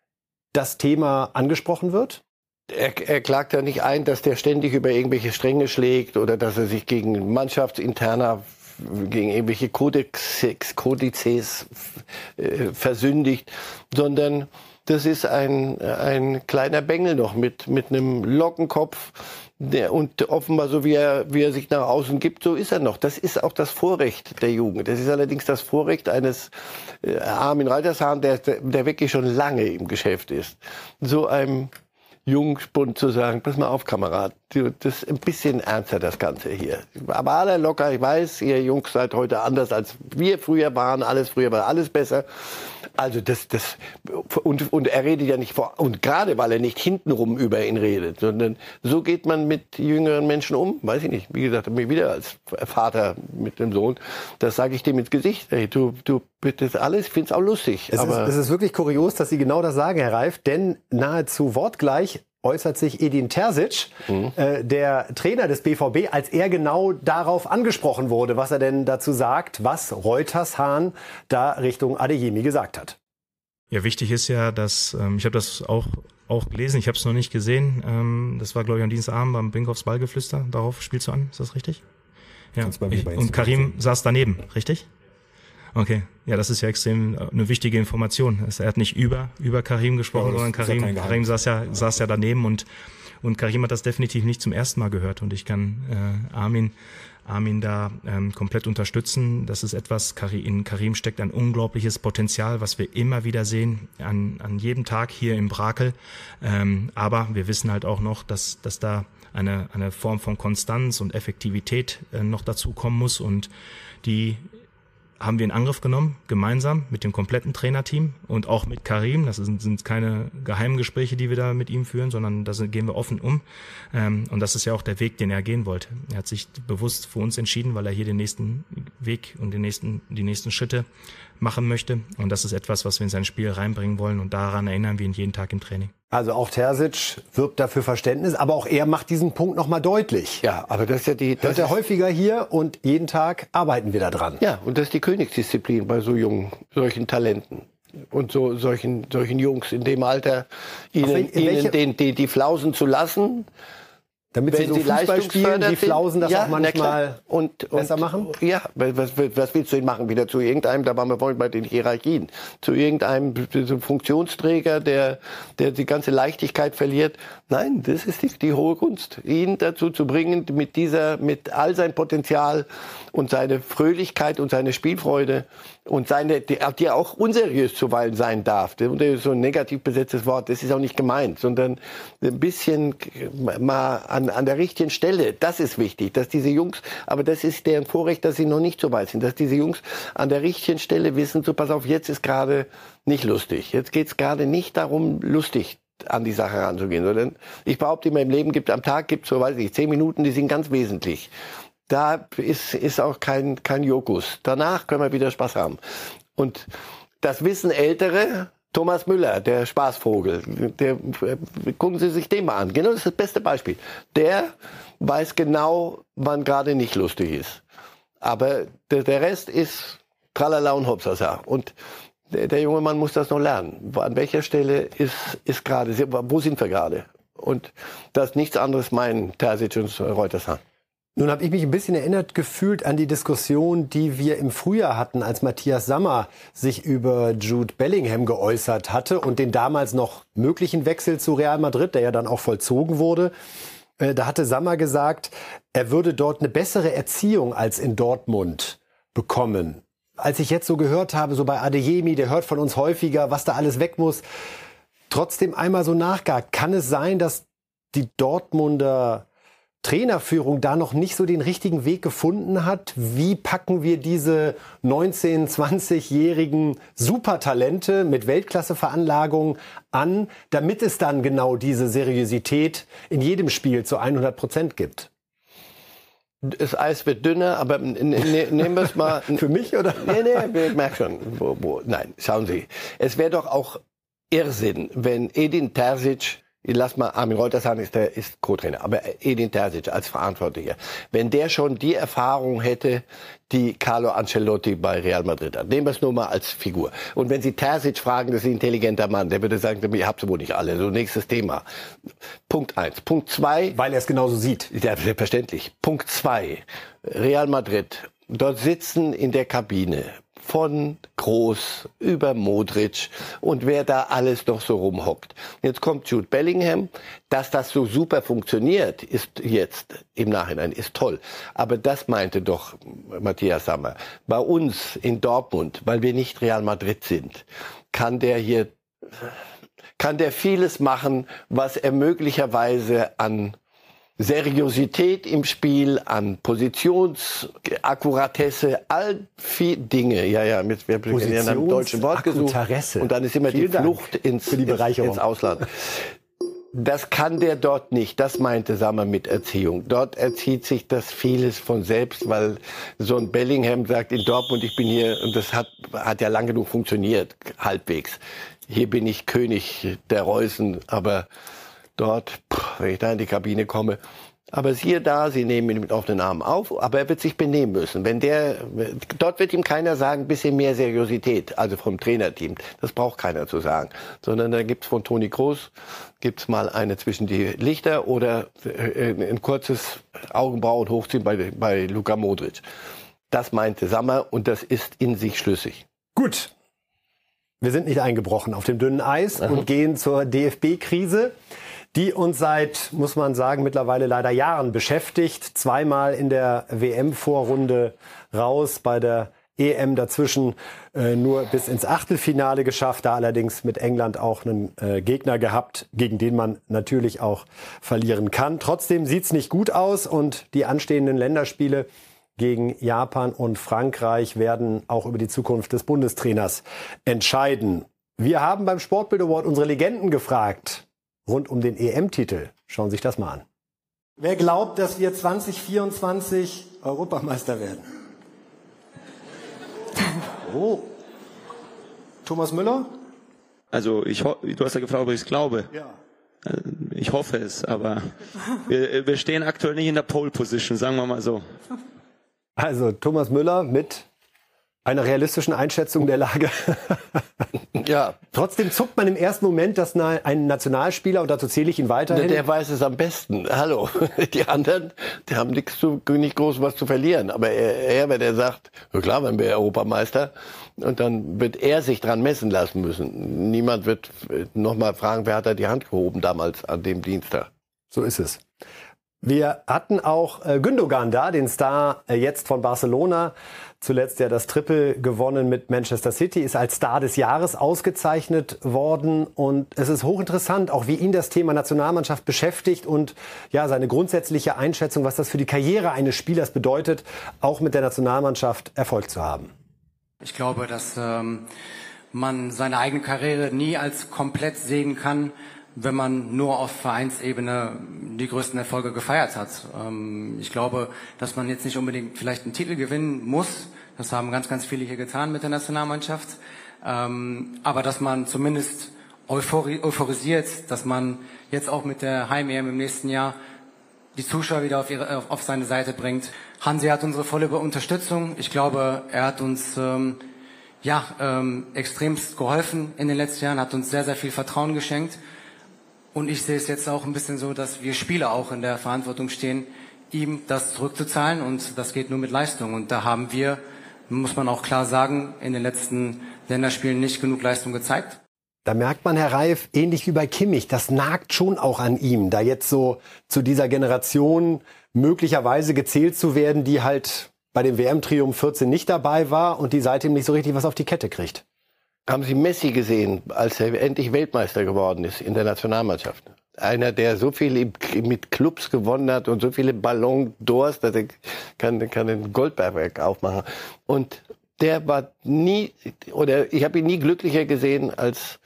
das Thema angesprochen wird? Er, er, klagt ja nicht ein, dass der ständig über irgendwelche Stränge schlägt oder dass er sich gegen Mannschaftsinterner, gegen irgendwelche Kodexes, Kodizes äh, versündigt, sondern das ist ein, ein kleiner Bengel noch mit, mit einem Lockenkopf, der, und offenbar so wie er, wie er sich nach außen gibt, so ist er noch. Das ist auch das Vorrecht der Jugend. Das ist allerdings das Vorrecht eines äh, Armin Reitersahn, der, der wirklich schon lange im Geschäft ist. So einem Jungspund zu sagen, pass mal auf, Kamerad, das ist ein bisschen ernster, das Ganze hier. Aber alle locker, ich weiß, ihr Jungs seid heute anders, als wir früher waren, alles früher war alles besser. Also das, das und, und er redet ja nicht vor und gerade weil er nicht hintenrum über ihn redet, sondern so geht man mit jüngeren Menschen um. Weiß ich nicht. Wie gesagt, mir wieder als Vater mit dem Sohn, das sage ich dem ins Gesicht. Hey, du, du das alles, ich finde es auch lustig. Es, aber ist, es ist wirklich kurios, dass Sie genau das sagen, Herr Reif, denn nahezu wortgleich äußert sich Edin Terzic, mhm. äh, der Trainer des BVB, als er genau darauf angesprochen wurde, was er denn dazu sagt, was Reuters Hahn da Richtung Adeyemi gesagt hat. Ja, wichtig ist ja, dass ähm, ich habe das auch auch gelesen, ich habe es noch nicht gesehen. Ähm, das war glaube ich am Dienstagabend beim Binkhoffs Ballgeflüster. Darauf spielst du an, ist das richtig? Ja. Ich, und Karim saß daneben, richtig? Okay, ja, das ist ja extrem äh, eine wichtige Information. Er hat nicht über über Karim gesprochen, ja, sondern Karim, Karim saß ja saß ja daneben und und Karim hat das definitiv nicht zum ersten Mal gehört und ich kann äh, Armin Armin da ähm, komplett unterstützen. Das ist etwas, in Karim steckt ein unglaubliches Potenzial, was wir immer wieder sehen, an, an jedem Tag hier im Brakel. Ähm, aber wir wissen halt auch noch, dass, dass da eine, eine Form von Konstanz und Effektivität äh, noch dazu kommen muss und die haben wir in Angriff genommen, gemeinsam mit dem kompletten Trainerteam und auch mit Karim. Das sind, sind keine geheimen Gespräche, die wir da mit ihm führen, sondern da gehen wir offen um. Ähm, und das ist ja auch der Weg, den er gehen wollte. Er hat sich bewusst für uns entschieden, weil er hier den nächsten Weg und den nächsten, die nächsten Schritte machen möchte. Und das ist etwas, was wir in sein Spiel reinbringen wollen. Und daran erinnern wir ihn jeden Tag im Training. Also auch Terzic wirbt dafür Verständnis, aber auch er macht diesen Punkt nochmal deutlich. Ja, aber das ist ja die. Das Hört er häufiger hier und jeden Tag arbeiten wir da dran. Ja, und das ist die Königsdisziplin bei so jungen, solchen Talenten und so solchen solchen Jungs in dem Alter ihnen, ihnen den, die, die Flausen zu lassen damit Wenn sie so Fußball spielen, die Flausen das ja, auch manchmal und, und, besser machen? Ja, was, was willst du denn machen? Wieder zu irgendeinem, da waren wir vorhin bei den Hierarchien, zu irgendeinem Funktionsträger, der, der die ganze Leichtigkeit verliert. Nein, das ist die, die hohe Kunst. Ihn dazu zu bringen, mit dieser, mit all sein Potenzial und seine Fröhlichkeit und seine Spielfreude und seine, die, die auch unseriös zuweilen sein darf. Das ist so ein negativ besetztes Wort. Das ist auch nicht gemeint, sondern ein bisschen mal an, an der richtigen Stelle. Das ist wichtig, dass diese Jungs, aber das ist deren Vorrecht, dass sie noch nicht so weit sind, dass diese Jungs an der richtigen Stelle wissen, so pass auf, jetzt ist gerade nicht lustig. Jetzt geht es gerade nicht darum, lustig an die Sache ranzugehen, sondern ich behaupte immer, im Leben gibt am Tag gibt so weiß ich zehn Minuten, die sind ganz wesentlich da ist, ist auch kein, kein Jokus. Danach können wir wieder Spaß haben. Und das wissen Ältere, Thomas Müller, der Spaßvogel, der, gucken Sie sich den mal an. Genau das ist das beste Beispiel. Der weiß genau, wann gerade nicht lustig ist. Aber der, der Rest ist tralala und hopsasa. Und der, der junge Mann muss das noch lernen. An welcher Stelle ist, ist gerade, wo sind wir gerade? Und das ist nichts anderes meinen Terzic und Reuters. Nun habe ich mich ein bisschen erinnert gefühlt an die Diskussion, die wir im Frühjahr hatten, als Matthias Sammer sich über Jude Bellingham geäußert hatte und den damals noch möglichen Wechsel zu Real Madrid, der ja dann auch vollzogen wurde. Äh, da hatte Sammer gesagt, er würde dort eine bessere Erziehung als in Dortmund bekommen. Als ich jetzt so gehört habe, so bei Adeyemi, der hört von uns häufiger, was da alles weg muss, trotzdem einmal so nachgehakt. Kann es sein, dass die Dortmunder Trainerführung da noch nicht so den richtigen Weg gefunden hat. Wie packen wir diese 19-, 20-jährigen Supertalente mit Weltklasseveranlagung an, damit es dann genau diese Seriosität in jedem Spiel zu 100 Prozent gibt? Das Eis wird dünner, aber nehmen wir es mal. Für mich oder? Nee, nee, ich merke schon. Nein, schauen Sie. Es wäre doch auch Irrsinn, wenn Edin Terzic lass mal Armin Reuters sagen, ist der ist Co-Trainer, aber Edin Terzic als Verantwortlicher, wenn der schon die Erfahrung hätte, die Carlo Ancelotti bei Real Madrid hat. Nehmen wir es nur mal als Figur. Und wenn Sie Terzic fragen, das ist ein intelligenter Mann, der würde sagen, ihr habt sie wohl nicht alle. So nächstes Thema. Punkt eins. Punkt zwei. Weil er es genauso sieht. Ja, selbstverständlich. Punkt zwei. Real Madrid. Dort sitzen in der Kabine von Groß über Modric und wer da alles noch so rumhockt. Jetzt kommt Jude Bellingham. Dass das so super funktioniert, ist jetzt im Nachhinein ist toll. Aber das meinte doch Matthias Sammer. Bei uns in Dortmund, weil wir nicht Real Madrid sind, kann der hier, kann der vieles machen, was er möglicherweise an Seriosität im Spiel, an Positionsakkuratesse, all viel Dinge. Ja, ja, mit, wir haben einem deutschen Wort gesucht. Und dann ist immer Vielen die Flucht ins, ins, ins Ausland. Das kann der dort nicht. Das meinte Sammer mit Erziehung. Dort erzieht sich das vieles von selbst, weil so ein Bellingham sagt in Dortmund, ich bin hier, und das hat, hat ja lang genug funktioniert, halbwegs. Hier bin ich König der Reusen, aber dort, wenn ich da in die Kabine komme. Aber siehe da, sie nehmen ihn mit offenen Armen auf, aber er wird sich benehmen müssen. Wenn der, dort wird ihm keiner sagen, bisschen mehr Seriosität, also vom Trainerteam. Das braucht keiner zu sagen. Sondern da gibt's von Toni Groß, gibt's mal eine zwischen die Lichter oder äh, ein kurzes Augenbrauen hochziehen bei, bei Luka Modric. Das meinte Sammer und das ist in sich schlüssig. Gut. Wir sind nicht eingebrochen auf dem dünnen Eis Aha. und gehen zur DFB-Krise die uns seit, muss man sagen, mittlerweile leider Jahren beschäftigt. Zweimal in der WM-Vorrunde raus, bei der EM dazwischen äh, nur bis ins Achtelfinale geschafft, da allerdings mit England auch einen äh, Gegner gehabt, gegen den man natürlich auch verlieren kann. Trotzdem sieht's nicht gut aus und die anstehenden Länderspiele gegen Japan und Frankreich werden auch über die Zukunft des Bundestrainers entscheiden. Wir haben beim Sportbild Award unsere Legenden gefragt rund um den EM-Titel. Schauen Sie sich das mal an. Wer glaubt, dass wir 2024 Europameister werden? Oh. Thomas Müller? Also ich du hast ja gefragt, ob ich es glaube. Ja. Äh, ich hoffe es, aber wir, wir stehen aktuell nicht in der Pole Position, sagen wir mal so. Also Thomas Müller mit einer realistischen Einschätzung der Lage. ja. Trotzdem zuckt man im ersten Moment, dass ein Nationalspieler, und dazu zähle ich ihn weiterhin. Der weiß es am besten. Hallo. Die anderen, die haben nichts zu, nicht groß was zu verlieren. Aber er, er wenn er sagt, na klar, wenn wir Europameister, und dann wird er sich dran messen lassen müssen. Niemand wird nochmal fragen, wer hat da die Hand gehoben damals an dem Dienstag. So ist es. Wir hatten auch äh, Gündogan da, den Star äh, jetzt von Barcelona. Zuletzt ja das Triple gewonnen mit Manchester City, ist als Star des Jahres ausgezeichnet worden. Und es ist hochinteressant, auch wie ihn das Thema Nationalmannschaft beschäftigt und ja, seine grundsätzliche Einschätzung, was das für die Karriere eines Spielers bedeutet, auch mit der Nationalmannschaft Erfolg zu haben. Ich glaube, dass ähm, man seine eigene Karriere nie als komplett sehen kann wenn man nur auf Vereinsebene die größten Erfolge gefeiert hat. Ähm, ich glaube, dass man jetzt nicht unbedingt vielleicht einen Titel gewinnen muss. Das haben ganz, ganz viele hier getan mit der Nationalmannschaft. Ähm, aber dass man zumindest euphori euphorisiert, dass man jetzt auch mit der Heim-EM im nächsten Jahr die Zuschauer wieder auf, ihre, auf, seine Seite bringt. Hansi hat unsere volle Unterstützung. Ich glaube, er hat uns ähm, ja, ähm, extremst geholfen in den letzten Jahren, hat uns sehr, sehr viel Vertrauen geschenkt. Und ich sehe es jetzt auch ein bisschen so, dass wir Spieler auch in der Verantwortung stehen, ihm das zurückzuzahlen. Und das geht nur mit Leistung. Und da haben wir, muss man auch klar sagen, in den letzten Länderspielen nicht genug Leistung gezeigt. Da merkt man, Herr Reif, ähnlich wie bei Kimmich, das nagt schon auch an ihm, da jetzt so zu dieser Generation möglicherweise gezählt zu werden, die halt bei dem WM-Triumph 14 nicht dabei war und die seitdem nicht so richtig was auf die Kette kriegt. Haben Sie Messi gesehen, als er endlich Weltmeister geworden ist in der Nationalmannschaft? Einer, der so viel mit Clubs gewonnen hat und so viele Ballon d'Ors, dass er kann, kann einen Goldbergwerk aufmachen. Und der war nie, oder ich habe ihn nie glücklicher gesehen als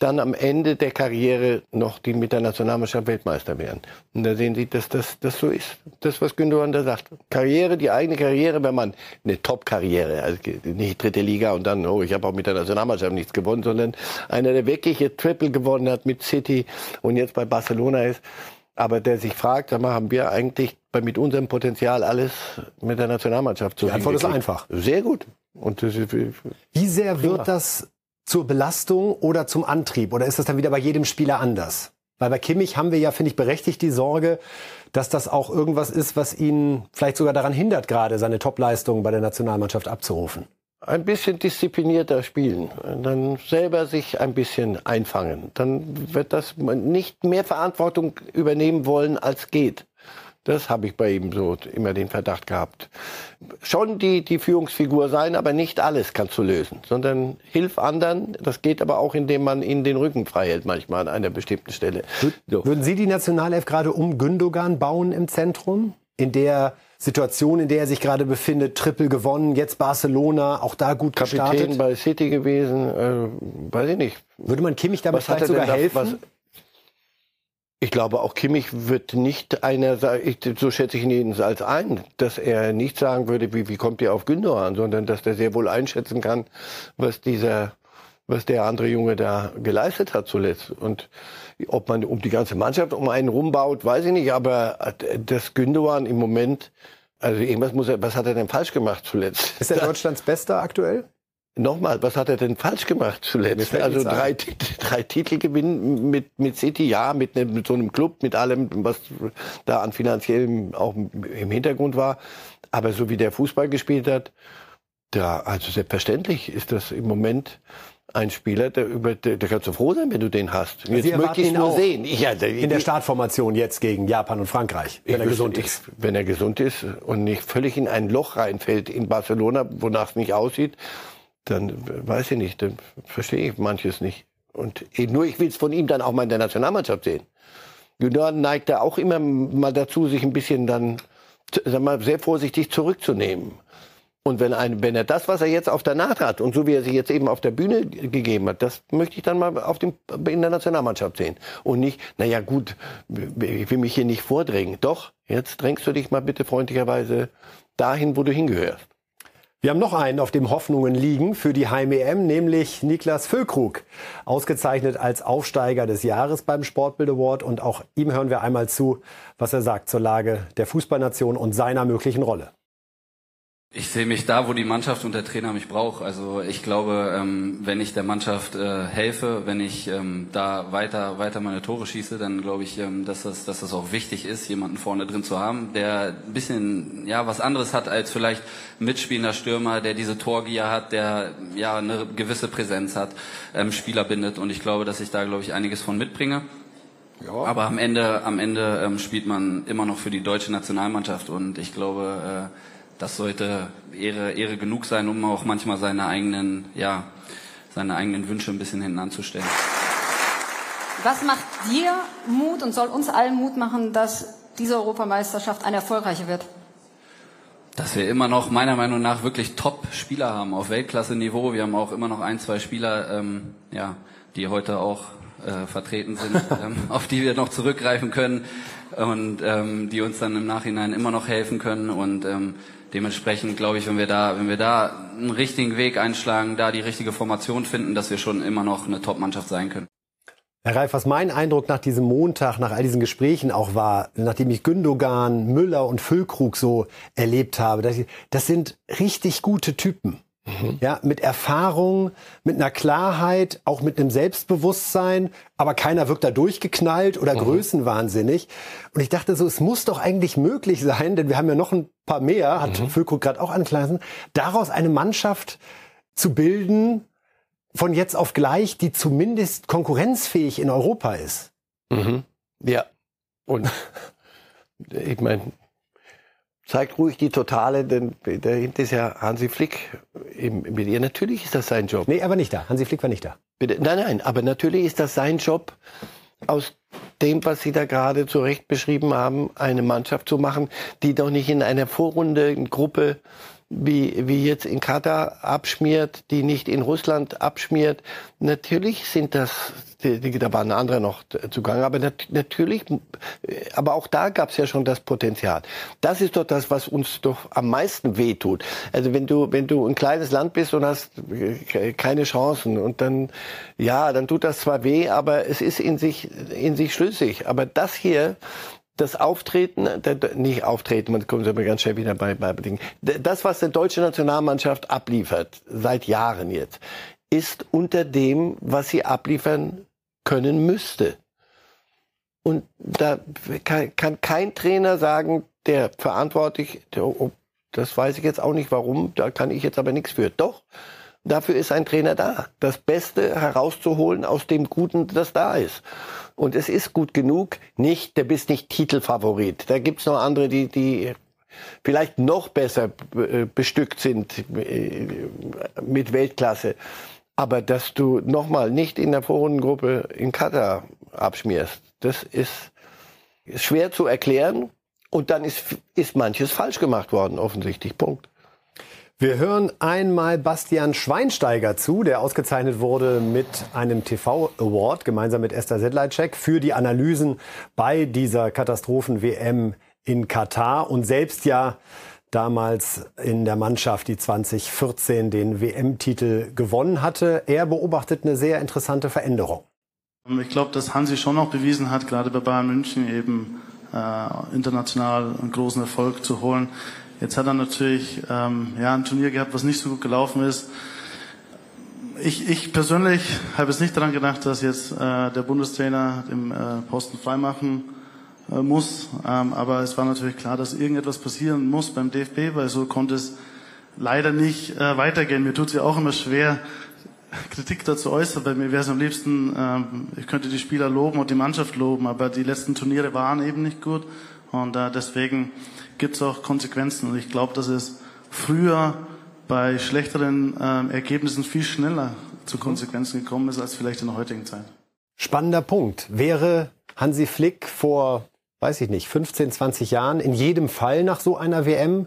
dann am Ende der Karriere noch die mit der Nationalmannschaft Weltmeister werden. Und da sehen Sie, dass das, das so ist. Das, was Gündogan da sagt. Karriere, die eigene Karriere, wenn man eine Top-Karriere, also nicht dritte Liga und dann, oh, ich habe auch mit der Nationalmannschaft nichts gewonnen, sondern einer, der wirklich ihr Triple gewonnen hat mit City und jetzt bei Barcelona ist, aber der sich fragt, sag mal, haben wir eigentlich mit unserem Potenzial alles mit der Nationalmannschaft zu tun? Die Antwort ist einfach. Sehr gut. Und das ist, Wie sehr wird das zur Belastung oder zum Antrieb? Oder ist das dann wieder bei jedem Spieler anders? Weil bei Kimmich haben wir ja, finde ich, berechtigt die Sorge, dass das auch irgendwas ist, was ihn vielleicht sogar daran hindert, gerade seine Topleistungen bei der Nationalmannschaft abzurufen. Ein bisschen disziplinierter spielen, dann selber sich ein bisschen einfangen. Dann wird das nicht mehr Verantwortung übernehmen wollen, als geht. Das habe ich bei ihm so immer den Verdacht gehabt. Schon die, die Führungsfigur sein, aber nicht alles kannst du lösen, sondern hilf anderen. Das geht aber auch, indem man ihnen den Rücken frei hält, manchmal an einer bestimmten Stelle. So. Würden Sie die Nationalelf gerade um Gündogan bauen im Zentrum? In der Situation, in der er sich gerade befindet, Triple gewonnen, jetzt Barcelona, auch da gut Kapitän gestartet. bei City gewesen, äh, weiß ich nicht. Würde man Kimmich damit vielleicht sogar helfen? Was, ich glaube, auch Kimmich wird nicht einer so schätze ich ihn jedenfalls ein, dass er nicht sagen würde, wie, wie kommt ihr auf Gündogan, sondern dass der sehr wohl einschätzen kann, was dieser, was der andere Junge da geleistet hat zuletzt. Und ob man um die ganze Mannschaft um einen rumbaut, weiß ich nicht, aber das Gündogan im Moment, also irgendwas muss er, was hat er denn falsch gemacht zuletzt? Ist er Deutschlands Bester aktuell? Nochmal, was hat er denn falsch gemacht zuletzt? Also drei, drei Titel gewinnen mit, mit City, ja, mit, ne, mit so einem Club, mit allem, was da an finanziellem auch im Hintergrund war. Aber so wie der Fußball gespielt hat, da, also selbstverständlich ist das im Moment ein Spieler, der über, der, der kannst du froh sein, wenn du den hast. Jetzt Sie möchte ich nur sehen. Ja, der, in der Startformation jetzt gegen Japan und Frankreich, wenn er gesund ist. wenn er gesund ist und nicht völlig in ein Loch reinfällt in Barcelona, wonach es nicht aussieht, dann weiß ich nicht, dann verstehe ich manches nicht. Und nur ich will es von ihm dann auch mal in der Nationalmannschaft sehen. Gündogan neigt da auch immer mal dazu, sich ein bisschen dann, sag mal, sehr vorsichtig zurückzunehmen. Und wenn, ein, wenn er das, was er jetzt auf der Naht hat und so wie er sich jetzt eben auf der Bühne gegeben hat, das möchte ich dann mal auf dem, in der Nationalmannschaft sehen. Und nicht, naja gut, ich will mich hier nicht vordrängen. Doch, jetzt drängst du dich mal bitte freundlicherweise dahin, wo du hingehörst. Wir haben noch einen, auf dem Hoffnungen liegen für die Heim-EM, nämlich Niklas Füllkrug. Ausgezeichnet als Aufsteiger des Jahres beim Sportbild Award. Und auch ihm hören wir einmal zu, was er sagt zur Lage der Fußballnation und seiner möglichen Rolle. Ich sehe mich da, wo die Mannschaft und der Trainer mich braucht. Also ich glaube, ähm, wenn ich der Mannschaft äh, helfe, wenn ich ähm, da weiter weiter meine Tore schieße, dann glaube ich, ähm, dass das dass das auch wichtig ist, jemanden vorne drin zu haben, der ein bisschen ja was anderes hat als vielleicht ein mitspielender Stürmer, der diese Torgier hat, der ja eine gewisse Präsenz hat, Spieler bindet. Und ich glaube, dass ich da glaube ich einiges von mitbringe. Ja. Aber am Ende am Ende spielt man immer noch für die deutsche Nationalmannschaft und ich glaube äh, das sollte Ehre, Ehre genug sein, um auch manchmal seine eigenen, ja, seine eigenen Wünsche ein bisschen hinten anzustellen. Was macht dir Mut und soll uns allen Mut machen, dass diese Europameisterschaft eine erfolgreiche wird? Dass wir immer noch meiner Meinung nach wirklich Top-Spieler haben auf Weltklasse-Niveau. Wir haben auch immer noch ein, zwei Spieler, ähm, ja, die heute auch äh, vertreten sind, ähm, auf die wir noch zurückgreifen können und ähm, die uns dann im Nachhinein immer noch helfen können und ähm, dementsprechend glaube ich, wenn wir da, wenn wir da einen richtigen Weg einschlagen, da die richtige Formation finden, dass wir schon immer noch eine Top-Mannschaft sein können. Herr Reif, was mein Eindruck nach diesem Montag, nach all diesen Gesprächen auch war, nachdem ich Gündogan, Müller und Füllkrug so erlebt habe, das, das sind richtig gute Typen. Mhm. Ja, mit Erfahrung, mit einer Klarheit, auch mit einem Selbstbewusstsein, aber keiner wirkt da durchgeknallt oder mhm. größenwahnsinnig. Und ich dachte so, es muss doch eigentlich möglich sein, denn wir haben ja noch ein paar mehr, hat mhm. Füllkrug gerade auch angelassen, daraus eine Mannschaft zu bilden, von jetzt auf gleich, die zumindest konkurrenzfähig in Europa ist. Mhm. Ja. Und ich meine, zeigt ruhig die Totale, denn dahinter ist ja Hansi Flick mit ihr. Natürlich ist das sein Job. Nee, aber nicht da. Hansi Flick war nicht da. Bitte? Nein, nein, aber natürlich ist das sein Job, aus dem, was Sie da gerade zu Recht beschrieben haben, eine Mannschaft zu machen, die doch nicht in einer Vorrunde, in Gruppe wie, wie jetzt in Katar abschmiert, die nicht in Russland abschmiert. Natürlich sind das, da waren andere noch zugange, aber nat, natürlich, aber auch da gab es ja schon das Potenzial. Das ist doch das, was uns doch am meisten wehtut. Also wenn du, wenn du ein kleines Land bist und hast keine Chancen und dann, ja, dann tut das zwar weh, aber es ist in sich, in sich schlüssig. Aber das hier, das Auftreten, nicht Auftreten, man kommt aber ganz schnell wieder bei, bei Dingen. Das, was die deutsche Nationalmannschaft abliefert, seit Jahren jetzt, ist unter dem, was sie abliefern können müsste. Und da kann, kein Trainer sagen, der verantwortlich, der, das weiß ich jetzt auch nicht warum, da kann ich jetzt aber nichts für. Doch, dafür ist ein Trainer da, das Beste herauszuholen aus dem Guten, das da ist. Und es ist gut genug, nicht, der bist nicht Titelfavorit. Da gibt's noch andere, die, die vielleicht noch besser äh, bestückt sind äh, mit Weltklasse. Aber dass du nochmal nicht in der Vorrundengruppe in Katar abschmierst, das ist schwer zu erklären. Und dann ist, ist manches falsch gemacht worden, offensichtlich. Punkt. Wir hören einmal Bastian Schweinsteiger zu, der ausgezeichnet wurde mit einem TV-Award gemeinsam mit Esther Sedlacek für die Analysen bei dieser Katastrophen-WM in Katar und selbst ja damals in der Mannschaft, die 2014 den WM-Titel gewonnen hatte. Er beobachtet eine sehr interessante Veränderung. Ich glaube, dass Hansi schon noch bewiesen hat, gerade bei Bayern München eben äh, international einen großen Erfolg zu holen. Jetzt hat er natürlich ähm, ja, ein Turnier gehabt, was nicht so gut gelaufen ist. Ich, ich persönlich habe jetzt nicht daran gedacht, dass jetzt äh, der Bundestrainer den äh, Posten freimachen muss. Ähm, aber es war natürlich klar, dass irgendetwas passieren muss beim DFB, weil so konnte es leider nicht äh, weitergehen. Mir tut es ja auch immer schwer, Kritik dazu äußern. Bei mir wäre es am liebsten, ähm, ich könnte die Spieler loben und die Mannschaft loben, aber die letzten Turniere waren eben nicht gut. Und äh, deswegen gibt es auch Konsequenzen. Und ich glaube, dass es früher bei schlechteren äh, Ergebnissen viel schneller zu Konsequenzen gekommen ist als vielleicht in der heutigen Zeit. Spannender Punkt. Wäre Hansi Flick vor, weiß ich nicht, 15, 20 Jahren in jedem Fall nach so einer WM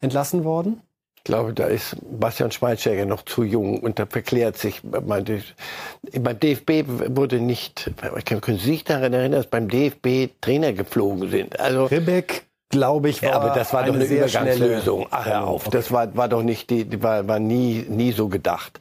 entlassen worden? Ich glaube, da ist Bastian Schweinsteiger noch zu jung und da verklärt sich. Beim DFB wurde nicht, können Sie sich daran erinnern, dass beim DFB Trainer geflogen sind? Also Ribbeck glaube ich, war. Ja, aber das war doch eine Übergangslösung. Ach, hör auf. Okay. Das war, war doch nicht, die, war, war nie, nie so gedacht.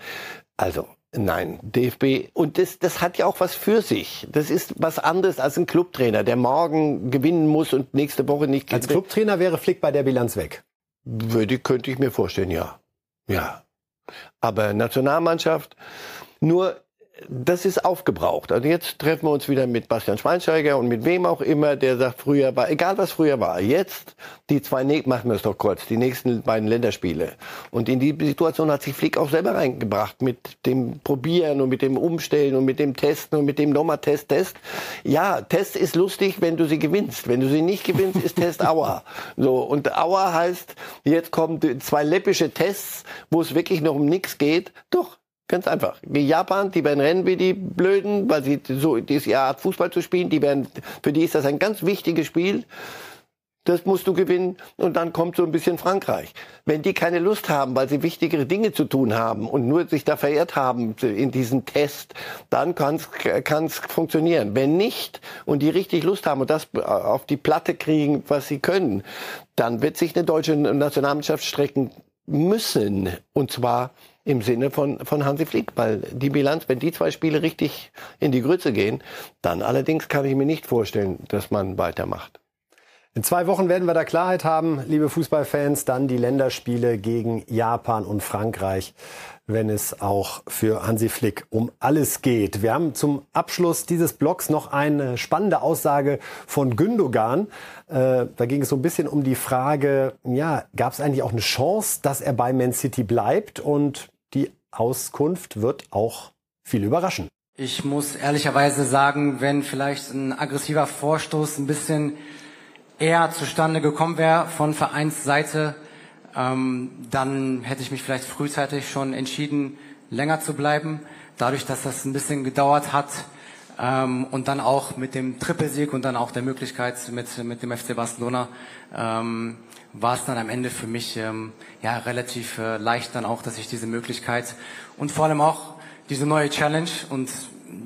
Also, Nein, DFB. Und das, das hat ja auch was für sich. Das ist was anderes als ein Clubtrainer, der morgen gewinnen muss und nächste Woche nicht. Als Clubtrainer wäre Flick bei der Bilanz weg. Würde, könnte ich mir vorstellen, ja. Ja. Aber Nationalmannschaft, nur das ist aufgebraucht. Also jetzt treffen wir uns wieder mit Bastian Schweinsteiger und mit wem auch immer, der sagt, früher war, egal was früher war, jetzt die zwei, machen wir es doch kurz, die nächsten beiden Länderspiele. Und in die Situation hat sich Flick auch selber reingebracht mit dem Probieren und mit dem Umstellen und mit dem Testen und mit dem nochmal Test, Test. Ja, Test ist lustig, wenn du sie gewinnst. Wenn du sie nicht gewinnst, ist Test Aua. So. Und Aua heißt, jetzt kommen zwei läppische Tests, wo es wirklich noch um nichts geht. Doch, Ganz einfach. Wie Japan, die werden rennen wie die Blöden, weil sie so diese Art Fußball zu spielen, die werden, für die ist das ein ganz wichtiges Spiel. Das musst du gewinnen und dann kommt so ein bisschen Frankreich. Wenn die keine Lust haben, weil sie wichtigere Dinge zu tun haben und nur sich da verirrt haben in diesem Test, dann kann es funktionieren. Wenn nicht und die richtig Lust haben und das auf die Platte kriegen, was sie können, dann wird sich eine deutsche Nationalmannschaft strecken müssen. Und zwar im Sinne von, von Hansi Flick, weil die Bilanz, wenn die zwei Spiele richtig in die Grütze gehen, dann allerdings kann ich mir nicht vorstellen, dass man weitermacht. In zwei Wochen werden wir da Klarheit haben, liebe Fußballfans. Dann die Länderspiele gegen Japan und Frankreich, wenn es auch für Hansi Flick um alles geht. Wir haben zum Abschluss dieses Blogs noch eine spannende Aussage von Gündogan. Äh, da ging es so ein bisschen um die Frage, ja, gab es eigentlich auch eine Chance, dass er bei Man City bleibt? Und die Auskunft wird auch viel überraschen. Ich muss ehrlicherweise sagen, wenn vielleicht ein aggressiver Vorstoß ein bisschen eher zustande gekommen wäre von Vereinsseite, ähm, dann hätte ich mich vielleicht frühzeitig schon entschieden, länger zu bleiben. Dadurch, dass das ein bisschen gedauert hat ähm, und dann auch mit dem Trippelsieg und dann auch der Möglichkeit mit, mit dem FC Barcelona, ähm, war es dann am Ende für mich ähm, ja relativ äh, leicht dann auch, dass ich diese Möglichkeit und vor allem auch diese neue Challenge und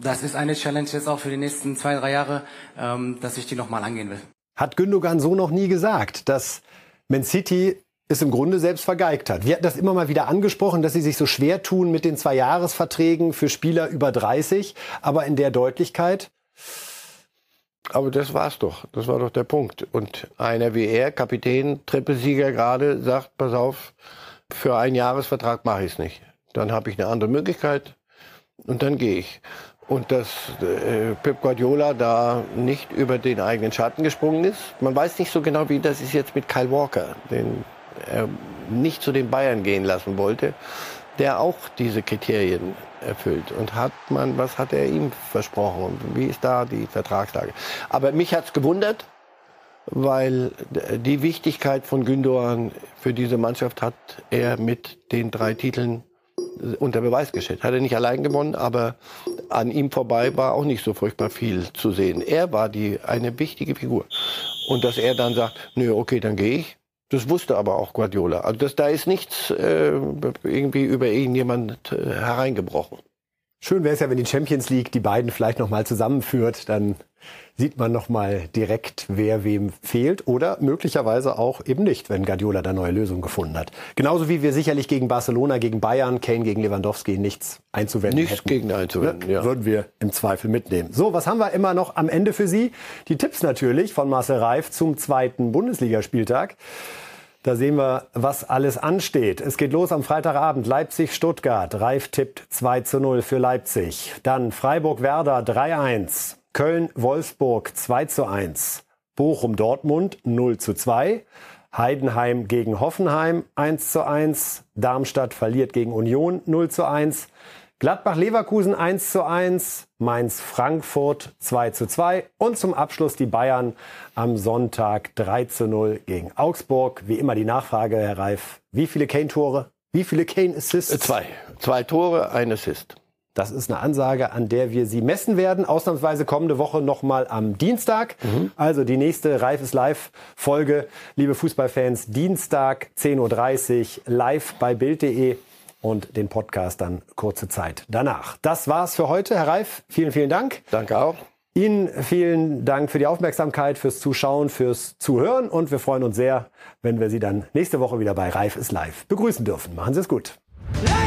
das ist eine Challenge jetzt auch für die nächsten zwei, drei Jahre, ähm, dass ich die nochmal angehen will hat Gündogan so noch nie gesagt, dass Man City es im Grunde selbst vergeigt hat. Wir hatten das immer mal wieder angesprochen, dass sie sich so schwer tun mit den Zwei-Jahres-Verträgen für Spieler über 30, aber in der Deutlichkeit. Aber das war's doch. Das war doch der Punkt. Und einer wie er, Kapitän, Trippelsieger gerade, sagt, pass auf, für einen Jahresvertrag mache ich es nicht. Dann habe ich eine andere Möglichkeit und dann gehe ich. Und dass äh, Pep Guardiola da nicht über den eigenen Schatten gesprungen ist. Man weiß nicht so genau, wie das ist jetzt mit Kyle Walker, den er nicht zu den Bayern gehen lassen wollte, der auch diese Kriterien erfüllt. Und hat man, was hat er ihm versprochen? Wie ist da die Vertragslage? Aber mich hat's gewundert, weil die Wichtigkeit von Gündogan für diese Mannschaft hat er mit den drei Titeln unter Beweis gestellt. Hat er nicht allein gewonnen, aber an ihm vorbei war auch nicht so furchtbar viel zu sehen. Er war die, eine wichtige Figur. Und dass er dann sagt, nö, okay, dann gehe ich, das wusste aber auch Guardiola. Also das, da ist nichts äh, irgendwie über irgendjemand äh, hereingebrochen. Schön wäre es ja, wenn die Champions League die beiden vielleicht noch mal zusammenführt, dann sieht man noch mal direkt, wer wem fehlt oder möglicherweise auch eben nicht, wenn Guardiola da neue Lösungen gefunden hat. Genauso wie wir sicherlich gegen Barcelona, gegen Bayern, Kane gegen Lewandowski nichts einzuwenden Nichts hätten. gegen einzuwenden, ja. Würden wir im Zweifel mitnehmen. So, was haben wir immer noch am Ende für Sie? Die Tipps natürlich von Marcel Reif zum zweiten Bundesligaspieltag. Da sehen wir, was alles ansteht. Es geht los am Freitagabend. Leipzig-Stuttgart. Reif tippt 2 zu 0 für Leipzig. Dann Freiburg-Werder 3-1. Köln-Wolfsburg 2 zu 1. Bochum-Dortmund 0 zu 2. Heidenheim gegen Hoffenheim 1 zu 1. Darmstadt verliert gegen Union 0 zu 1. Gladbach-Leverkusen 1 zu 1, Mainz-Frankfurt 2 zu 2 und zum Abschluss die Bayern am Sonntag 3 zu 0 gegen Augsburg. Wie immer die Nachfrage, Herr Reif, wie viele Kane-Tore, wie viele Kane-Assists? Zwei. Zwei Tore, ein Assist. Das ist eine Ansage, an der wir Sie messen werden. Ausnahmsweise kommende Woche nochmal am Dienstag. Mhm. Also die nächste Reif ist live Folge, liebe Fußballfans, Dienstag 10.30 Uhr live bei Bild.de und den Podcast dann kurze Zeit danach. Das war's für heute. Herr Reif, vielen, vielen Dank. Danke auch. Ihnen vielen Dank für die Aufmerksamkeit, fürs Zuschauen, fürs Zuhören und wir freuen uns sehr, wenn wir Sie dann nächste Woche wieder bei Reif ist live begrüßen dürfen. Machen Sie es gut. Live!